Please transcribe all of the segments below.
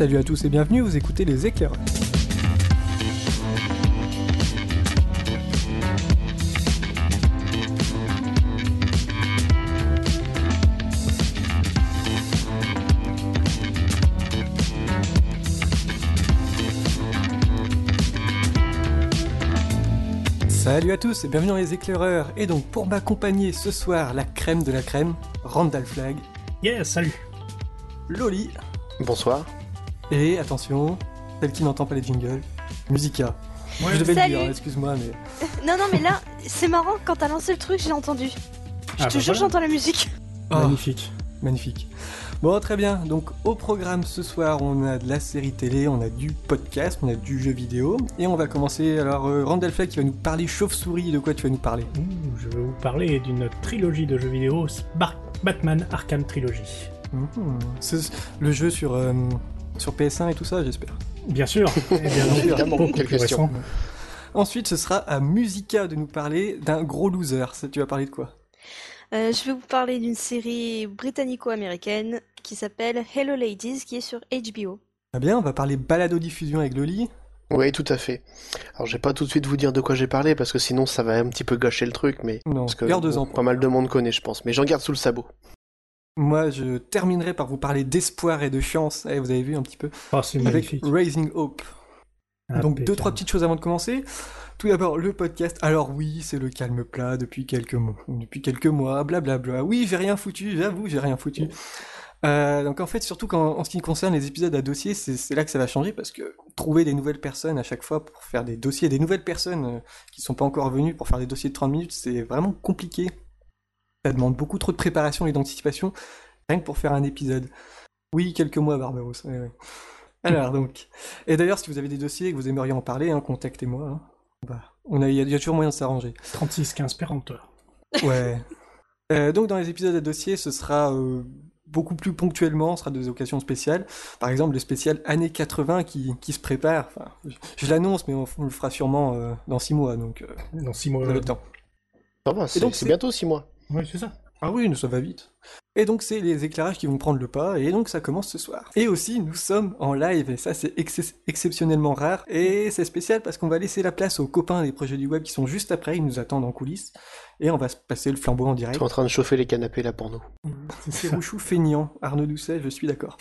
Salut à tous et bienvenue, vous écoutez les éclaireurs. Salut à tous et bienvenue dans les éclaireurs. Et donc pour m'accompagner ce soir, la crème de la crème, Randall Flag, Yeah, salut. Loli, Bonsoir. Et attention, celle qui n'entend pas les jingles, Musica. Ouais, Je devais le Salut. dire, hein, excuse-moi, mais... Non, non, mais là, c'est marrant, quand t'as lancé le truc, j'ai entendu. Je Ah, te bah jure, voilà. j'entends la musique. Oh, Magnifique. magnifique. Bon, très bien. Donc, au programme ce soir, on a de la série télé, on a du podcast, on a du jeu vidéo. Et on va commencer. Alors, euh, Randall Flag qui va nous parler chauve-souris. De quoi tu vas nous parler? Ouh, je vais vous parler d'une trilogie de jeux vidéo, Bar- Batman Arkham Trilogy. C'est le jeu sur, euh, sur PS1 et tout ça, j'espère. Bien sûr, et bien non, Évidemment, beaucoup quelle plus question. récent. Ensuite, ce sera à Musica de nous parler d'un gros loser. Ça, tu vas parler de quoi? Euh, je vais vous parler d'une série britannico-américaine qui s'appelle Hello Ladies, qui est sur HBO. Très bien, on va parler balado-diffusion avec Loli. Oui, tout à fait. Alors, je vais pas tout de suite vous dire de quoi j'ai parlé parce que sinon ça va un petit peu gâcher le truc, mais Non, parce que garde-en. bon, pas mal de monde connaît, je pense. Mais j'en garde sous le sabot. Moi, je terminerai par vous parler d'espoir et de chance. Eh, vous avez vu un petit peu Oh, c'est Avec magnifique. Raising Hope. Donc deux, trois petites choses avant de commencer. Tout d'abord, le podcast. Alors oui, c'est le calme plat depuis quelques mois. Depuis quelques mois, blablabla. Oui, j'ai rien foutu, j'avoue, j'ai rien foutu. Euh, donc en fait, surtout quand, en ce qui concerne les épisodes à dossier, c'est c'est là que ça va changer parce que trouver des nouvelles personnes à chaque fois pour faire des dossiers, des nouvelles personnes euh, qui sont pas encore venues pour faire des dossiers de 30 minutes, c'est vraiment compliqué. Ça demande beaucoup trop de préparation et d'anticipation, rien que pour faire un épisode. Oui, quelques mois, Barbaros. ouais, ouais. Alors donc, et d'ailleurs, si vous avez des dossiers et que vous aimeriez en parler, hein, contactez-moi. hein. Bah, on a, il y, a- il y a toujours moyen de s'arranger. 36 15 péremptoire. Ouais. Euh, donc dans les épisodes à dossier, ce sera euh, beaucoup plus ponctuellement, ce sera des occasions spéciales. Par exemple, le spécial années 80 qui, qui se prépare. Enfin, je, je l'annonce, mais on, on le fera sûrement euh, dans six mois, donc euh, Dans 6 mois. vous avez le temps. Ça va, c'est donc, c'est c'est- bientôt six mois. Ouais, c'est ça. Ah oui, ça va vite. Et donc c'est les éclairages qui vont prendre le pas, et donc ça commence ce soir. Et aussi, nous sommes en live, et ça c'est ex- exceptionnellement rare, et c'est spécial parce qu'on va laisser la place aux copains des projets du web qui sont juste après, ils nous attendent en coulisses, et on va se passer le flambeau en Tu direct. es en train de chauffer les canapés là pour nous. C'est Rouchou feignant, Arnaud Doucet, je suis d'accord.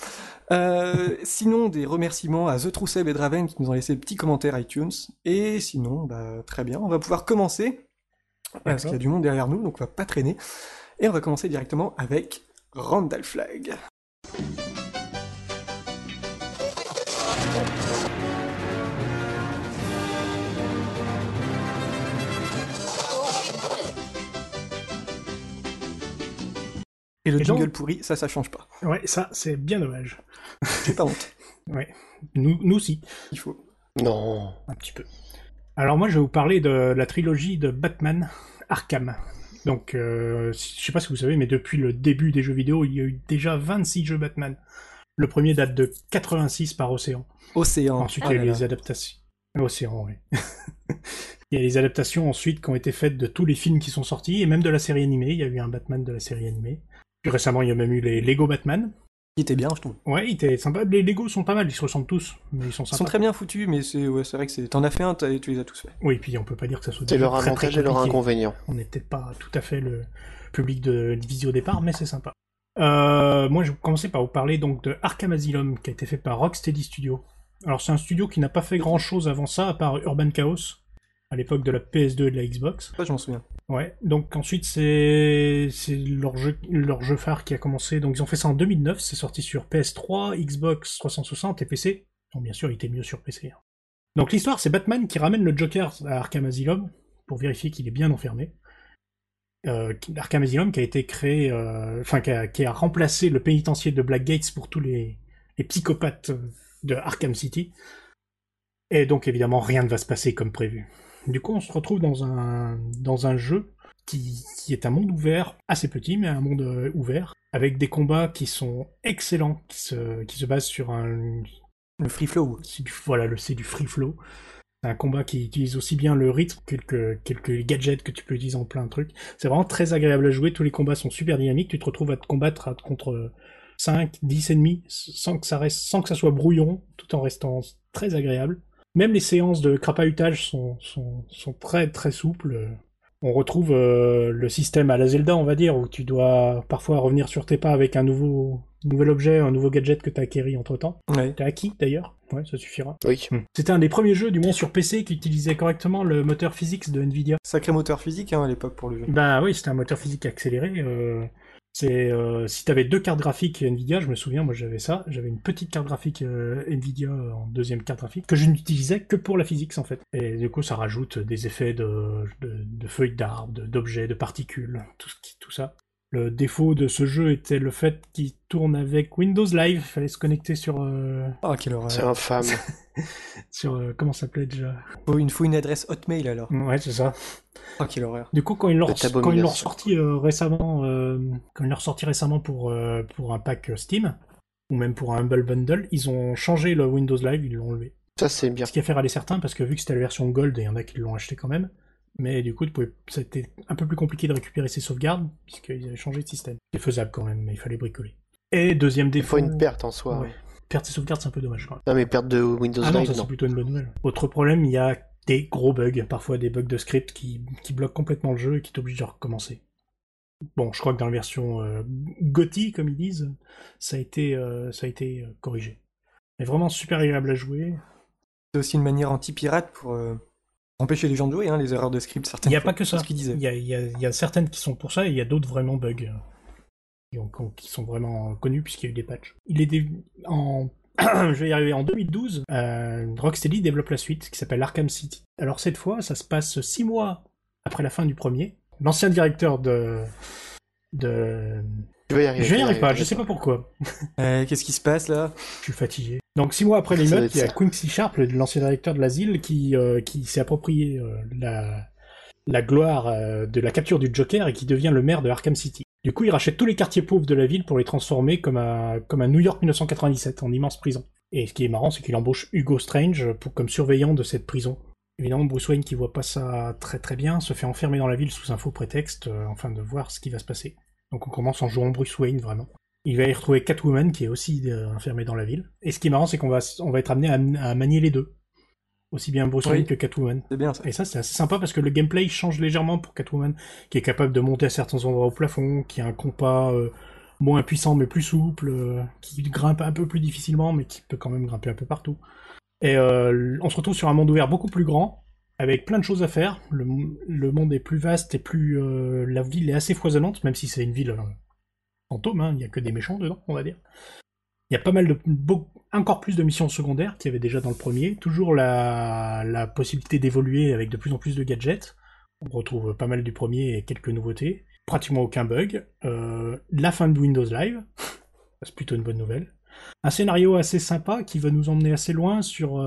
Euh, sinon, des remerciements à The Trousseb et Draven qui nous ont laissé des petits commentaires iTunes. Et sinon, bah, très bien, on va pouvoir commencer. Parce qu'il y a du monde derrière nous, donc on va pas traîner. Et on va commencer directement avec Randall Flag. Et le Et jingle donc- pourri, ça, ça change pas. Ouais, ça, c'est bien dommage. J'ai pas honte. Ouais. Nous, nous aussi, Il faut. Non. un petit peu. Alors moi, je vais vous parler de la trilogie de Batman Arkham. Donc, euh, je sais pas si vous savez, mais depuis le début des jeux vidéo, il y a eu déjà 26 jeux Batman. Le premier date de 86 par Océan. Océan. Ensuite, Oh il y a là. les adaptations. Océan, oui. il y a les adaptations ensuite qui ont été faites de tous les films qui sont sortis, et même de la série animée. Il y a eu un Batman de la série animée. Plus récemment, il y a même eu les Lego Batman. Qui était bien, je trouve. Ouais, il était sympa. Les Lego sont pas mal, ils se ressemblent tous, mais ils sont Ils sympas. sont très bien foutus, mais c'est ouais, vrai que c'est. T'en as fait un, t'as- tu les as tous fait. Oui, puis on peut pas dire que ça soit C'est déjà leur très, très avantage et leur inconvénient. On n'est peut-être pas tout à fait le public de visio au départ, mais c'est sympa. Euh, moi, je vais commencer par vous parler donc de Arkham Asylum, qui a été fait par Rocksteady Studio. Alors, c'est un studio qui n'a pas fait grand-chose avant ça, à part Urban Chaos, à l'époque de la PS2 et de la Xbox. Ça, je m'en souviens. Ouais. Donc ensuite, c'est c'est leur jeu leur jeu phare qui a commencé. Donc ils ont fait ça en 2009. C'est sorti sur PS3, Xbox 360 et PC. Donc bien sûr, il était mieux sur PC. hein. Donc l'histoire, c'est Batman qui ramène le Joker à Arkham Asylum pour vérifier qu'il est bien enfermé. Euh, Arkham Asylum qui a été créé, euh, enfin qui a, qui a remplacé le pénitencier de Blackgate pour tous les, les psychopathes de Arkham City. Et donc évidemment, rien ne va se passer comme prévu. Du coup, on se retrouve dans un, dans un jeu qui, qui est un monde ouvert, assez petit, mais un monde euh, ouvert, avec des combats qui sont excellents, qui se, qui se basent sur un... Le free flow. du, voilà, le, c'est du free flow. C'est un combat qui utilise aussi bien le rythme que quelques, quelques gadgets que tu peux utiliser en plein de trucs. C'est vraiment très agréable à jouer, tous les combats sont super dynamiques, tu te retrouves à te combattre à- contre 5, 10 et demi, sans que ça reste, sans que ça soit brouillon, tout en restant très agréable. Même les séances de crapahutage sont, sont, sont très très souples. On retrouve euh, le système à la Zelda, on va dire, où tu dois parfois revenir sur tes pas avec un nouveau, nouvel objet, un nouveau gadget que tu as acquéri entre temps. Ouais. T'as acquis d'ailleurs Ouais, ça suffira. Oui. C'était un des premiers jeux, du moins sur PC, qui utilisait correctement le moteur physics de Nvidia. Sacré moteur physique hein, à l'époque pour le jeu. Bah oui, c'était un moteur physique accéléré. euh, c'est euh, si t'avais deux cartes graphiques Nvidia, je me souviens, moi j'avais ça, j'avais une petite carte graphique euh, Nvidia en deuxième carte graphique que je n'utilisais que pour la physique en fait. Et du coup, ça rajoute des effets de, feuilles d'arbres, d'objets, de particules, tout, tout ça. Le défaut de ce jeu était le fait qu'il tourne avec Windows Live. Il fallait se connecter sur euh, Ah, quelle C'est horreur. infâme. sur euh, comment ça s'appelait déjà? Une, faut une adresse Hotmail alors. Ouais, c'est ça. Ah, quelle horreur. Du coup, quand ils l'ont Cette quand ils l'ont abomination. ressorti euh, récemment, euh, quand ils l'ont ressorti récemment pour euh, pour un pack Steam ou même pour un Humble Bundle, ils ont changé le Windows Live, ils l'ont enlevé. Ça, c'est bien. Ce qui a fait râler certains parce que vu que c'était la version Gold, et il y en a qui l'ont acheté quand même. Mais du coup, c'était un peu plus compliqué de récupérer ses sauvegardes puisqu'ils avaient changé de système. C'est faisable quand même, mais il fallait bricoler. Et deuxième Il défaut. faut une perte en soi. Ouais. Perdre ses sauvegardes, c'est un peu dommage quand même. Non, mais perte de Windows Ah non, Live, ça non. c'est plutôt une bonne nouvelle. Autre problème, il y a des gros bugs, parfois des bugs de script qui, qui bloquent complètement le jeu et qui t'obligent de recommencer. Bon, je crois que dans la version euh, GOTY, comme ils disent, ça a été, euh, ça a été euh, corrigé. Mais vraiment super agréable à jouer. C'est aussi une manière anti-pirate pour euh, empêcher les gens de jouer, hein, les erreurs de script. Il Certaines n'y a fois. pas que ça. Ce. Il y a, il y a- il y a certaines qui sont pour ça et il y a d'autres vraiment bugs. euh, qui, ont- qui sont vraiment connus puisqu'il y a eu des patchs. Il est dé- en je vais y arriver en 2012. euh, Rocksteady développe la suite qui s'appelle Arkham City. Alors cette fois, ça se passe six mois après la fin du premier. L'ancien directeur de de Je vais y arriver. je n'y vais y arrive pas, je sais pas pourquoi. Euh, Qu'est-ce qui se passe là? Je suis fatigué. Donc six mois après l'émeute, il y a. Quincy Sharp, l'ancien directeur de l'asile, qui, euh, qui s'est approprié euh, la, la gloire euh, de la capture du Joker et qui devient le maire de Arkham City. Du coup, il rachète tous les quartiers pauvres de la ville pour les transformer comme un, comme un New York 1997, en immense prison. Et ce qui est marrant, c'est qu'il embauche Hugo Strange pour, comme surveillant de cette prison. Évidemment, Bruce Wayne, qui voit pas ça très très bien, se fait enfermer dans la ville sous un faux prétexte, euh, afin de voir ce qui va se passer. Donc on commence en jouant Bruce Wayne, vraiment. Il va y retrouver Catwoman, qui est aussi euh, enfermée dans la ville. Et ce qui est marrant, c'est qu'on va, on va être amené à, à manier les deux. Aussi bien Bruce Oui. Wayne que Catwoman. C'est bien ça. Et ça, c'est assez sympa parce que le gameplay change légèrement pour Catwoman, qui est capable de monter à certains endroits au plafond, qui a un compas euh, moins puissant mais plus souple, euh, qui grimpe un peu plus difficilement mais qui peut quand même grimper un peu partout. Et euh, on se retrouve sur un monde ouvert beaucoup plus grand, avec plein de choses à faire. Le, monde est plus vaste et plus... euh, la ville est assez foisonnante, même si c'est une ville euh, fantôme, hein, il n'y a que des méchants dedans, on va dire. Il y a pas mal de... encore plus de missions secondaires qu'il y avait déjà dans le premier. Toujours la, possibilité d'évoluer avec de plus en plus de gadgets. On retrouve pas mal du premier et quelques nouveautés. Pratiquement aucun bug. Euh, la fin de Windows Live. C'est plutôt une bonne nouvelle. Un scénario assez sympa qui va nous emmener assez loin sur,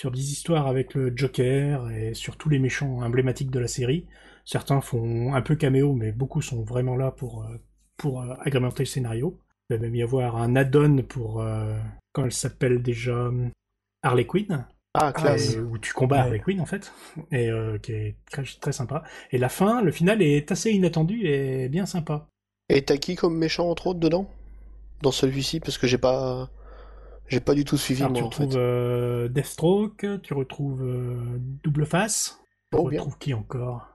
sur des histoires avec le Joker et sur tous les méchants emblématiques de la série. Certains font un peu caméo, mais beaucoup sont vraiment là pour, euh, pour euh, agrémenter le scénario. Il va même y avoir un add-on pour, euh, quand elle s'appelle déjà Harley Quinn, Ah, classe. et où tu combats Ouais. Harley Quinn en fait, et euh, qui est très, très sympa. Et la fin, le final est assez inattendu et bien sympa. Et t'as qui comme méchant, entre autres, dedans? Dans celui-ci Parce que j'ai pas... J'ai pas du tout suivi, Alors, moi, tu en fait. retrouves euh, Deathstroke, tu retrouves euh, Double Face, tu Oh, bien. retrouves qui encore?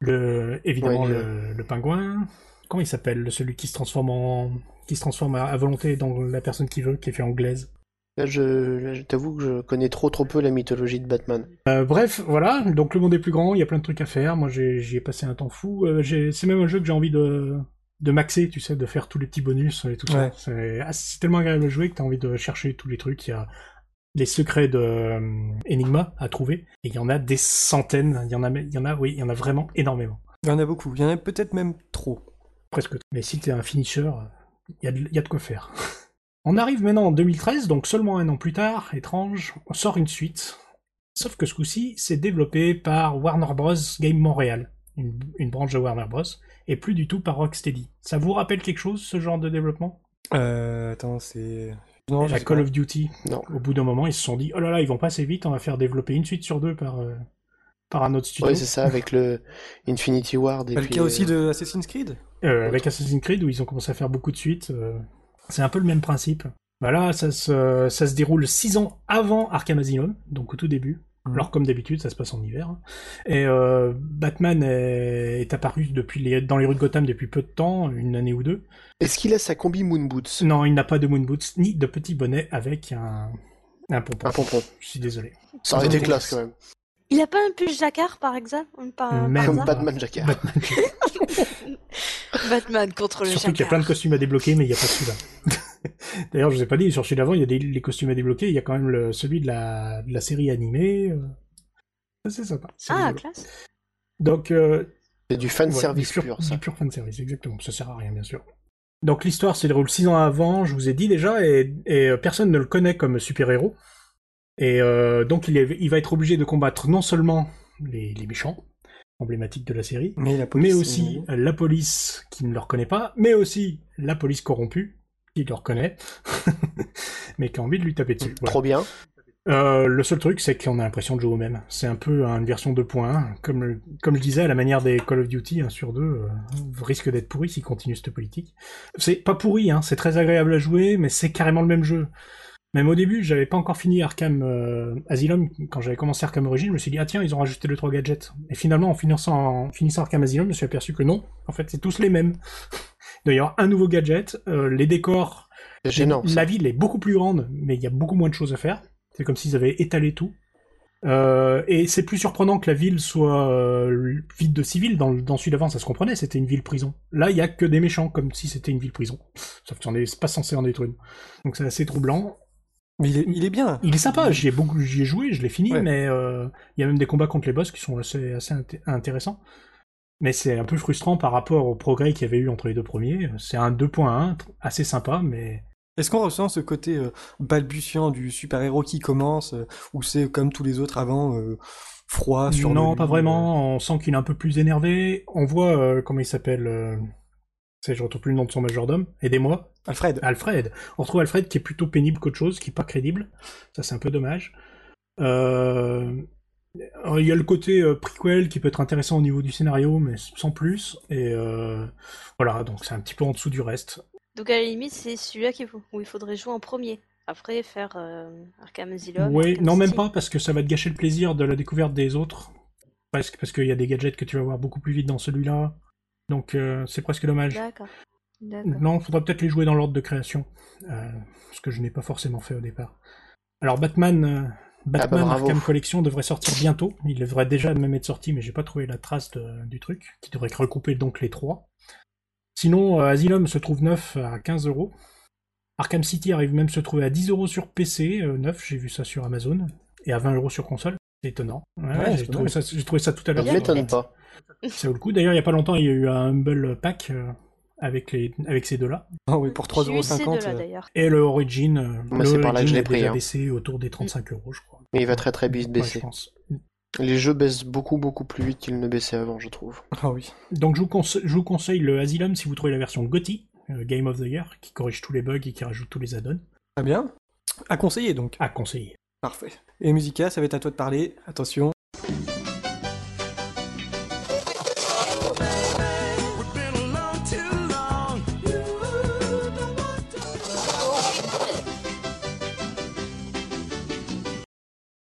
Le, Évidemment Ouais, le... le pingouin. Comment il s'appelle? Le- Celui qui se transforme en qui se transforme à, à volonté dans la personne qui veut, qui est fait anglaise. Là, je, je t'avoue que je connais trop trop peu la mythologie de Batman. Euh, bref, voilà, donc le monde est plus grand, il y a plein de trucs à faire. Moi, j'y ai passé un temps fou. Euh, c'est même un jeu que j'ai envie de, de maxer, tu sais, de faire tous les petits bonus et tout Ouais. ça. C'est tellement agréable à jouer que t'as envie de chercher tous les trucs. Il y a les secrets de euh, Enigma à trouver, et il y en a des centaines. Il y en a, il y en a, oui, il y en a vraiment énormément, Il y en a beaucoup. Il y en a peut-être même trop. presque. Mais si t'es un finisher, il y a de, il y a de quoi faire. On arrive maintenant en 2013, donc seulement un an plus tard, étrange, on sort une suite. Sauf que ce coup-ci, c'est développé par Warner Bros. Game Montréal, une, une branche de Warner Bros. Et plus du tout par Rocksteady. Ça vous rappelle quelque chose, ce genre de développement? Euh, attends, c'est. Non, je La Call pas. of Duty. Non. Au bout d'un moment, ils se sont dit, oh là là, ils vont pas assez vite, on va faire développer une suite sur deux par, euh, par un autre studio. Ouais, c'est ça, avec le Infinity Ward et Pas le puis... cas aussi euh, de Assassin's Creed? Euh, avec Assassin's Creed, où ils ont commencé à faire beaucoup de suites. euh, C'est un peu le même principe. Voilà, ça se, ça se déroule six ans avant Arkham Asylum, donc au tout début. Mhm. Alors comme d'habitude, ça se passe en hiver. hein. Et euh, Batman est, est apparu depuis les, dans les rues de Gotham depuis peu de temps, une année ou deux. Est-ce qu'il a sa combi Moon Boots? Non, il n'a pas de moon boots ni de petit bonnet avec un, un pompon. Un pompon. Je suis désolé. Ça aurait été classe quand même. Il a pas un pull jacquard par exemple? Par, par Même. Comme hasard Batman Jacquard. Batman. Batman contre le Surtout qu'il y a plein de jacquard. costumes à débloquer, mais il n'y a pas celui-là. D'ailleurs, je vous ai pas dit, sur celui d'avant, il y a des les costumes à débloquer, il y a quand même le, celui de la, de la série animée. euh. C'est sympa. c'est Ah, rigolo. classe. Donc, euh, C'est du fan service du pur, pur, ça. Du pur fan service, exactement. Ça sert à rien, bien sûr. Donc l'histoire se déroule six ans avant, je vous ai dit déjà, et, et, euh, personne ne le connaît comme super-héros. Et euh, donc il, est- il va être obligé de combattre non seulement les, les méchants, emblématiques de la série, Mais la police. mais aussi la police qui ne le reconnaît pas, mais aussi la police corrompue, qui le reconnaît, mais qui a envie de lui taper dessus. Voilà. Trop bien. Euh, le seul truc, c'est qu'on a l'impression de jouer au même. C'est un peu une version 2.1. Comme, le- comme je disais, à la manière des Call of Duty, 1 sur 2 euh, risque d'être pourri s'il continue cette politique. C'est pas pourri, hein, c'est très agréable à jouer, mais c'est carrément le même jeu. Même au début, j'avais pas encore fini Arkham euh, Asylum. Quand j'avais commencé Arkham Origins, je me suis dit, ah tiens, ils ont rajouté 2-3 gadgets. Et finalement, en finissant, en finissant Arkham Asylum, je me suis aperçu que non. En fait, c'est tous les mêmes. Doit y avoir un nouveau gadget. euh, les décors, C'est gênant. ça. la ville est beaucoup plus grande, mais il y a beaucoup moins de choses à faire. C'est comme s'ils avaient étalé tout. Euh, et c'est plus surprenant que la ville soit euh, vide de civils. Dans, le- dans celui d'avant, ça se comprenait, c'était une ville prison. Là, il y a que des méchants, comme si c'était une ville prison. Sauf que c'est pas censé en être une. Donc c'est assez troublant. Mais il est, il est bien. Il est sympa, j'y ai beaucoup, j'y ai joué, je l'ai fini, Ouais. mais euh, il y a même des combats contre les boss qui sont assez, assez inté- intéressants. Mais c'est un peu frustrant par rapport au progrès qu'il y avait eu entre les deux premiers. C'est un 2.1 tr- assez sympa, mais Est-ce qu'on ressent ce côté euh, balbutiant du super-héros qui commence, euh, ou c'est comme tous les autres avant, euh, froid sur non, le pas vraiment. On sent qu'il est un peu plus énervé. On voit euh, comment il s'appelle. Euh... c'est- Je retrouve plus le nom de son majordome. Aidez-moi. euh, Alfred. Alfred. On retrouve Alfred qui est plutôt pénible qu'autre chose, qui est pas crédible. Ça, c'est un peu dommage. Il y a le côté euh, prequel qui peut être intéressant au niveau du scénario, mais sans plus. Et euh... voilà, donc c'est un petit peu en dessous du reste. Donc à la limite, c'est celui-là qu'il faut- où il faudrait jouer en premier. Après, faire euh, Arkham Asylum. Oui, non, même pas, parce que ça va te gâcher le plaisir de la découverte des autres. Parce parce qu'il y a des gadgets que tu vas voir beaucoup plus vite dans celui-là. Donc c'est presque dommage. D'accord. Non, faudra peut-être les jouer dans l'ordre de création. ce que je n'ai pas forcément fait au départ. Alors Batman, Batman Ah bah, bravo. Arkham Collection devrait sortir bientôt. Il devrait déjà même être sorti, mais j'ai pas trouvé la trace de- du truc, qui devrait recouper donc les trois. Sinon, euh, Asylum se trouve neuf à 15 euros. Arkham City arrive même se trouver à 10 euros sur PC, euh, neuf, j'ai vu ça sur Amazon, et à 20 euros sur console. C'est étonnant. Ouais, Ouais, j'ai c'est trouvé, ça- j'ai trouvé ça tout à Ça l'heure. sur- m'étonne pas. Ça vaut le coup. D'ailleurs, il y a pas longtemps, il y a eu un Humble Pack euh, avec, les, avec ces deux-là. Ah oui, pour J'ai eu ces 3,50€. deux-là euh. Et le Origin, euh, c'est par là que je Origin l'ai est pris, déjà hein. baissé autour des 35 euros, je crois. Mais il va très très vite Ouais, je baisser. pense. Les jeux baissent beaucoup beaucoup plus vite qu'ils ne baissaient avant, je trouve. Ah oui. Donc je vous, conse- je vous conseille le Asylum si vous trouvez la version GOTY, euh, Game of the Year, qui corrige tous les bugs et qui rajoute tous les add-ons. Très bien. À conseiller donc. À conseiller. Parfait. Et Musica, ça va être à toi de parler. Attention.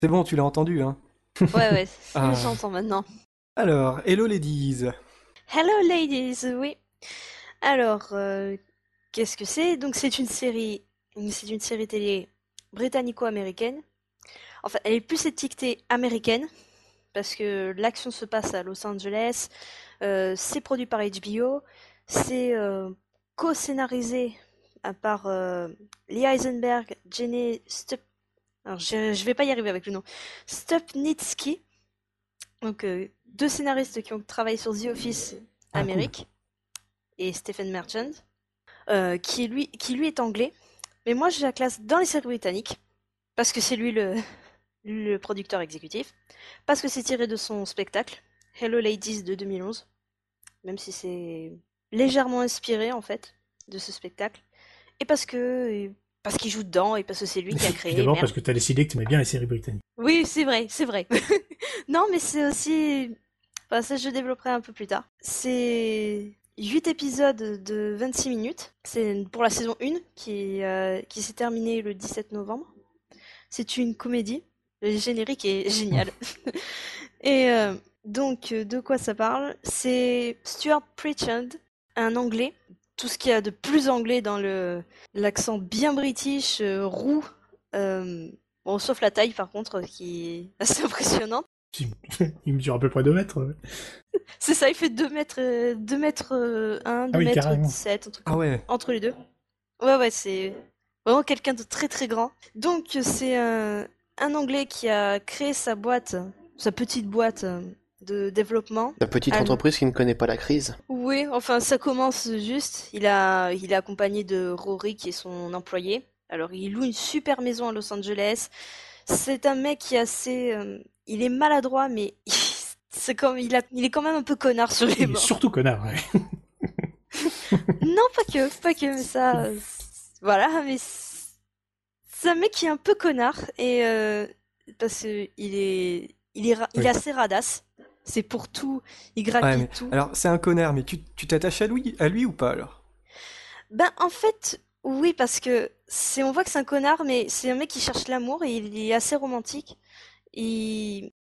C'est bon, tu l'as entendu, hein. Ouais, ouais, Ah. j'entends maintenant. Alors, hello ladies. Hello ladies, oui. Alors, euh, qu'est-ce que c'est? Donc c'est une série, c'est une série télé britannico-américaine. Enfin, elle est plus étiquetée américaine parce que l'action se passe à Los Angeles. Euh, c'est produit par HBO. C'est euh, co-scénarisé euh, Lee Eisenberg, Jenny Stup. Alors, je, je vais pas y arriver avec le nom. Stupnitsky. Donc, euh, deux scénaristes qui ont travaillé sur The Office Ah, cool. Amérique et Stephen Merchant, euh, qui, lui, qui lui est anglais. Mais moi, je la classe dans les séries britanniques parce que c'est lui le, le producteur exécutif, parce que c'est tiré de son spectacle Hello Ladies de 2011, même si c'est légèrement inspiré en fait de ce spectacle, et parce que parce qu'il joue dedans et parce que c'est lui qui a créé. D'abord parce que t'as décidé que t'aimais bien les séries britanniques. Oui, c'est vrai, c'est vrai. non, mais c'est aussi. Enfin, ça, je développerai un peu plus tard. C'est. 8 épisodes de 26 minutes. C'est pour la saison 1 qui, euh, qui s'est terminée le 17 novembre. C'est une comédie. Le générique est génial. Et euh, donc, de quoi ça parle? C'est Stuart Pritchard, un anglais. Tout ce qu'il y a de plus anglais dans le l'accent bien british, euh, roux. euh, bon, sauf la taille, par contre, qui est assez impressionnante. Il mesure à peu près 2 mètres. ouais. C'est ça, il fait 2 mètres, euh, 2 mètres euh, 1, 2 Ah oui, mètres carrément. 17, un truc Ah ouais. entre les deux. Ouais, ouais, c'est vraiment quelqu'un de très très grand. Donc, c'est un, un Anglais qui a créé sa boîte, sa petite boîte de développement. La petite Ah, entreprise qui ne connaît pas la crise. Oui, enfin, ça commence juste. Il a, il est accompagné de Rory, qui est son employé. Alors, il loue une super maison à Los Angeles. C'est un mec qui est assez, euh, il est maladroit, mais c'est comme, il a, il est quand même un peu connard sur les Il est bords. surtout connard, ouais. Non, pas que, pas que, mais ça, euh, voilà, mais c'est un mec qui est un peu connard et euh, parce que il est, il est, il Oui. est assez radasse. C'est pour tout, il Ouais, grappille mais- tout. Alors, c'est un connard, mais tu t'attaches à lui, à lui ou pas alors? Ben en fait, oui, parce que c'est, on voit que c'est un connard, mais c'est un mec qui cherche l'amour et il est assez romantique. Il,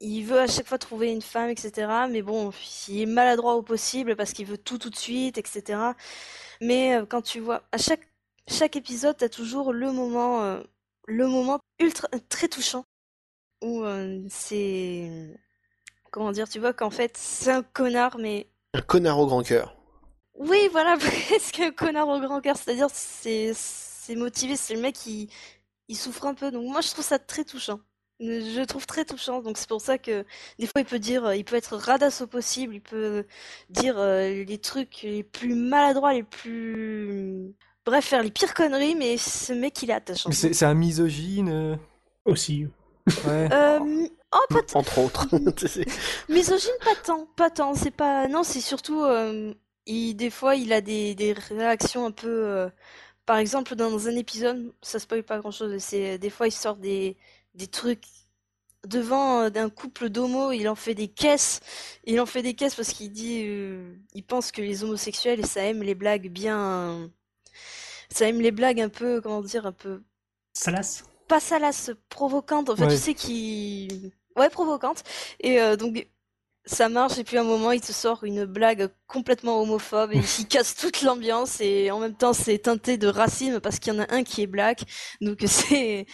il veut à chaque fois trouver une femme, etc. Mais bon, il est maladroit au possible parce qu'il veut tout tout de suite, etc. Mais euh, quand tu vois, à chaque, chaque épisode, t'as toujours le moment, euh, le moment ultra, très touchant où euh, c'est, comment dire, tu vois qu'en fait c'est un connard, mais Un connard au grand cœur. oui, voilà, presque un connard au grand cœur. C'est-à-dire, c'est c'est motivé, c'est le mec qui il souffre un peu. Donc moi, je trouve ça très touchant. Je le trouve très touchant. Donc c'est pour ça que des fois, il peut dire, il peut être radasse au possible, il peut dire euh, les trucs les plus maladroits, les plus bref, faire les pires conneries. Mais ce mec, il est attachant. C'est c'est un misogyne. euh, Aussi. Ouais. Euh, oh, pas t- Entre autres. Misogyne, pas tant, pas tant. C'est pas. Non, c'est surtout. euh, il, des fois, il a des, des réactions un peu. euh, Par exemple, dans un épisode, ça spoil pas grand-chose. C'est des fois, il sort des des trucs devant euh, d'un couple d'homos. Il en fait des caisses. Il en fait des caisses parce qu'il dit. euh, il pense que les homosexuels, ça aime les blagues bien. Ça aime les blagues un peu. Comment dire, un peu Salace pas salace, provocante. Enfin, Ouais. tu sais qui, ouais, provocante. Et euh, donc ça marche. Et puis à un moment, il te sort une blague complètement homophobe et il casse toute l'ambiance. Et en même temps, c'est teinté de racisme parce qu'il y en a un qui est black. Donc c'est,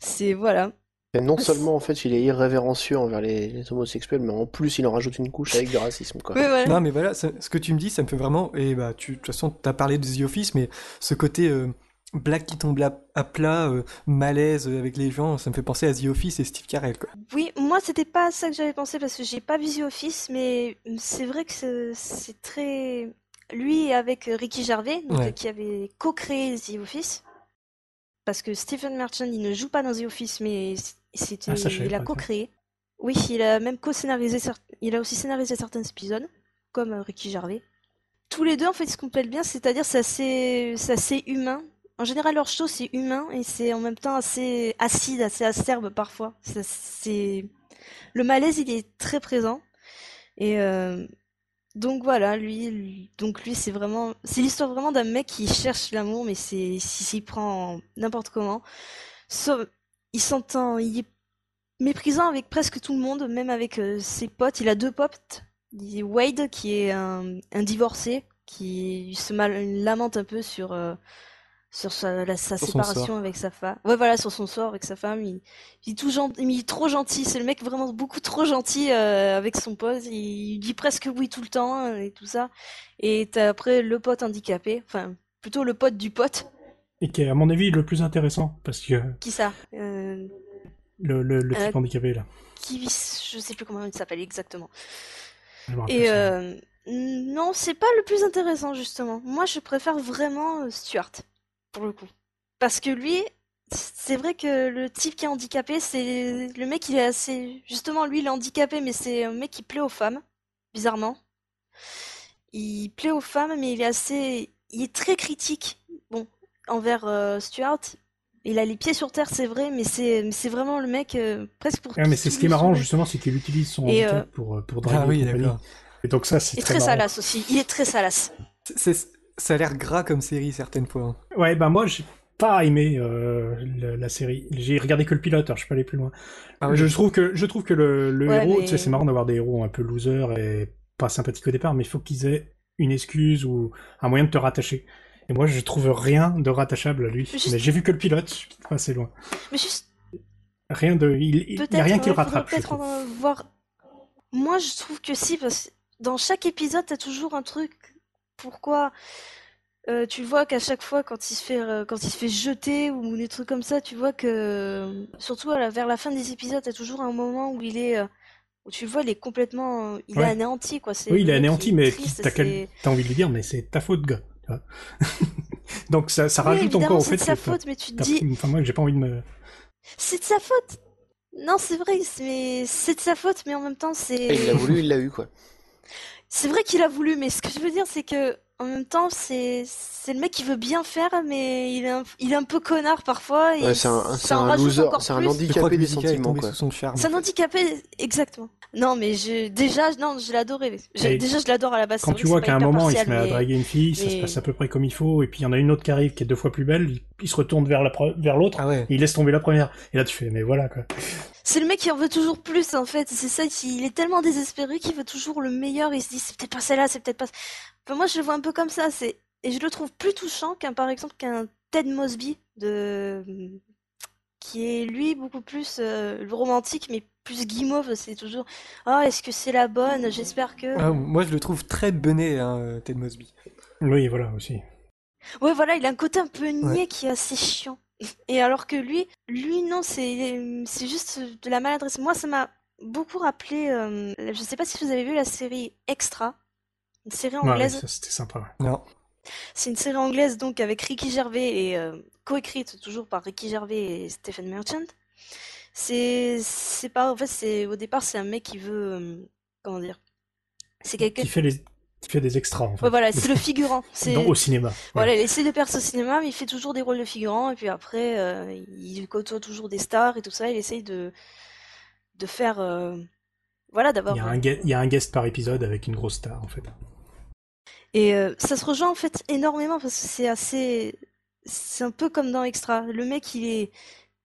c'est voilà. Et non seulement en fait il est irrévérencieux envers les, les homosexuels, mais en plus il en rajoute une couche avec du racisme quoi. Ouais, voilà. Non, mais voilà, ça- ce que tu me dis, ça me fait vraiment. Et bah, tu, de toute façon, t'as parlé de The Office, mais ce côté euh, blague qui tombe à, à plat, euh, malaise avec les gens, ça me fait penser à The Office et Steve Carell, quoi. Oui, moi c'était pas ça que j'avais pensé parce que j'ai pas vu The Office, mais c'est vrai que c'est très lui avec Ricky Gervais, donc, Ouais. qui avait co-créé The Office, parce que Stephen Merchant il ne joue pas dans The Office, mais c'était Ah, il a co-créé. Oui, il a même co-scénarisé cer- il a aussi scénarisé certains épisodes, comme euh, Ricky Gervais. Tous les deux en fait ils se complètent bien, c'est-à-dire c'est assez c'est assez humain. En général, leur show c'est humain et c'est en même temps assez acide, assez acerbe parfois. C'est le malaise, il est très présent. Et euh, donc voilà, lui, donc lui, c'est vraiment, c'est l'histoire vraiment d'un mec qui cherche l'amour, mais c'est s'il prend n'importe comment. Sauf- il s'entend, est méprisant avec presque tout le monde, même avec euh, ses potes. Il a deux potes. Il y a Wade qui est un, divorcé qui se mal, lamente un peu sur sur sa, la- sa Sur son séparation avec sa femme. Ouais, voilà, sur son sort avec sa femme. Il, il est tout gentil, il est trop gentil. C'est le mec vraiment beaucoup trop gentil euh, avec son pote. Il, dit presque oui tout le temps euh, et tout ça. Et t'as après le pote handicapé, enfin plutôt le pote du pote. Et qui est, à mon avis, le plus intéressant, parce que Qui ça Euh, le, le, le Euh, type handicapé, là. Qui, je sais plus comment il s'appelle exactement. Et non, c'est pas le plus intéressant justement. Moi, je préfère vraiment Stuart pour le coup, parce que lui, c'est vrai que le type qui est handicapé, c'est le mec, il est assez justement lui, il est handicapé, mais c'est un mec qui plaît aux femmes, bizarrement. Il plaît aux femmes, mais il est assez, il est très critique. Bon, envers euh, Stuart. Il a les pieds sur terre, c'est vrai, mais c'est mais c'est vraiment le mec euh, presque pour. Ah, mais c'est ce qui est marrant, justement, c'est qu'il utilise son handicap euh, pour, euh, pour draguer Ah et oui. Et donc ça, c'est Il est très très salace aussi. Il est très salace. C'est- ça a l'air gras comme série certaines fois. hein. Ouais, bah moi, j'ai pas aimé euh, la série. J'ai regardé que le pilote, alors je suis pas allé plus loin. Ah oui. je trouve que je trouve que le, le Ouais, héros, mais- tu sais, c'est marrant d'avoir des héros un peu losers et pas sympathiques au départ, mais il faut qu'ils aient une excuse ou un moyen de te rattacher. Et moi, je trouve rien de rattachable à lui. Juste- Mais j'ai vu que le pilote, je suis pas assez loin. Mais juste, Rien de, il, il y a rien qui le rattrape. peut-être en voir. Moi, je trouve que si, parce que dans chaque épisode, t'as toujours un truc. Pourquoi? Euh, tu vois qu'à chaque fois, quand il se fait, euh, quand il se fait jeter ou des trucs comme ça, tu vois que, surtout à la- vers la fin des épisodes, t'as toujours un moment où il est, euh, où tu le vois, il est complètement, il Ouais. est anéanti, quoi. C'est Oui, il est anéanti, mais t'as quel- c'est- envie de lui dire, mais c'est ta faute, gars. Donc ça, rajoute encore au c'est fait de sa que faute, mais tu te dis, Enfin, moi, j'ai pas envie de me. c'est de sa faute. Non, c'est vrai, c'est c'est de sa faute, mais en même temps, c'est. Il l'a voulu, il l'a eu, quoi. C'est vrai qu'il a voulu, mais ce que je veux dire, c'est que en même temps, c'est c'est le mec qui veut bien faire, mais il est un, il est un peu connard parfois. Ouais, c'est un, c'est loser, c'est un handicapé des sentiments. C'est un handicapé, exactement. Non, mais je, déjà, non, je Et Déjà, je l'adore à la base. Quand tu vois qu'à un moment il se met à draguer une fille, ça se passe à peu près comme il faut, et puis il y en a une autre qui arrive qui est deux fois plus belle, il, il se retourne vers la pre- vers l'autre, Ah ouais. et il laisse tomber la première. Et là tu fais, mais voilà quoi. C'est le mec qui en veut toujours plus, en fait. C'est ça, il est tellement désespéré qu'il veut toujours le meilleur. Il se dit, c'est peut-être pas celle-là, c'est peut-être pas. Enfin, moi, je le vois un peu comme ça. C'est et je le trouve plus touchant qu'un, par exemple, qu'un Ted Mosby de qui est lui beaucoup plus euh, romantique, mais plus guimauve. C'est toujours, ah, est-ce que c'est la bonne? J'espère que. Ah, moi, je le trouve très bené, hein, Ted Mosby. Oui, voilà aussi. Ouais, voilà, il a un côté un peu niais Ouais. qui est assez chiant. Et alors que lui, lui non, c'est c'est juste de la maladresse. Moi, ça m'a beaucoup rappelé. euh, je sais pas si vous avez vu la série Extra, une série Ouais, anglaise. ça c'était sympa. ouais. Non. C'est une série anglaise donc avec Ricky Gervais et euh, coécrite toujours par Ricky Gervais et Stephen Merchant. C'est c'est pas en fait c'est au départ c'est un mec qui veut euh, comment dire. C'est quelqu'un. Qui fait les, qui fait des extras en fait. Ouais, voilà, c'est le figurant. C'est au cinéma. ouais. Voilà, il essaie de percer au cinéma, mais il fait toujours des rôles de figurant, et puis après, euh, il côtoie toujours des stars et tout ça, il essaye de, de faire... euh, Voilà, Il d'avoir... y, a un guest, il y a un guest par épisode avec une grosse star en fait. Et euh, ça se rejoint en fait énormément, parce que c'est assez... C'est un peu comme dans Extra. Le mec, il est...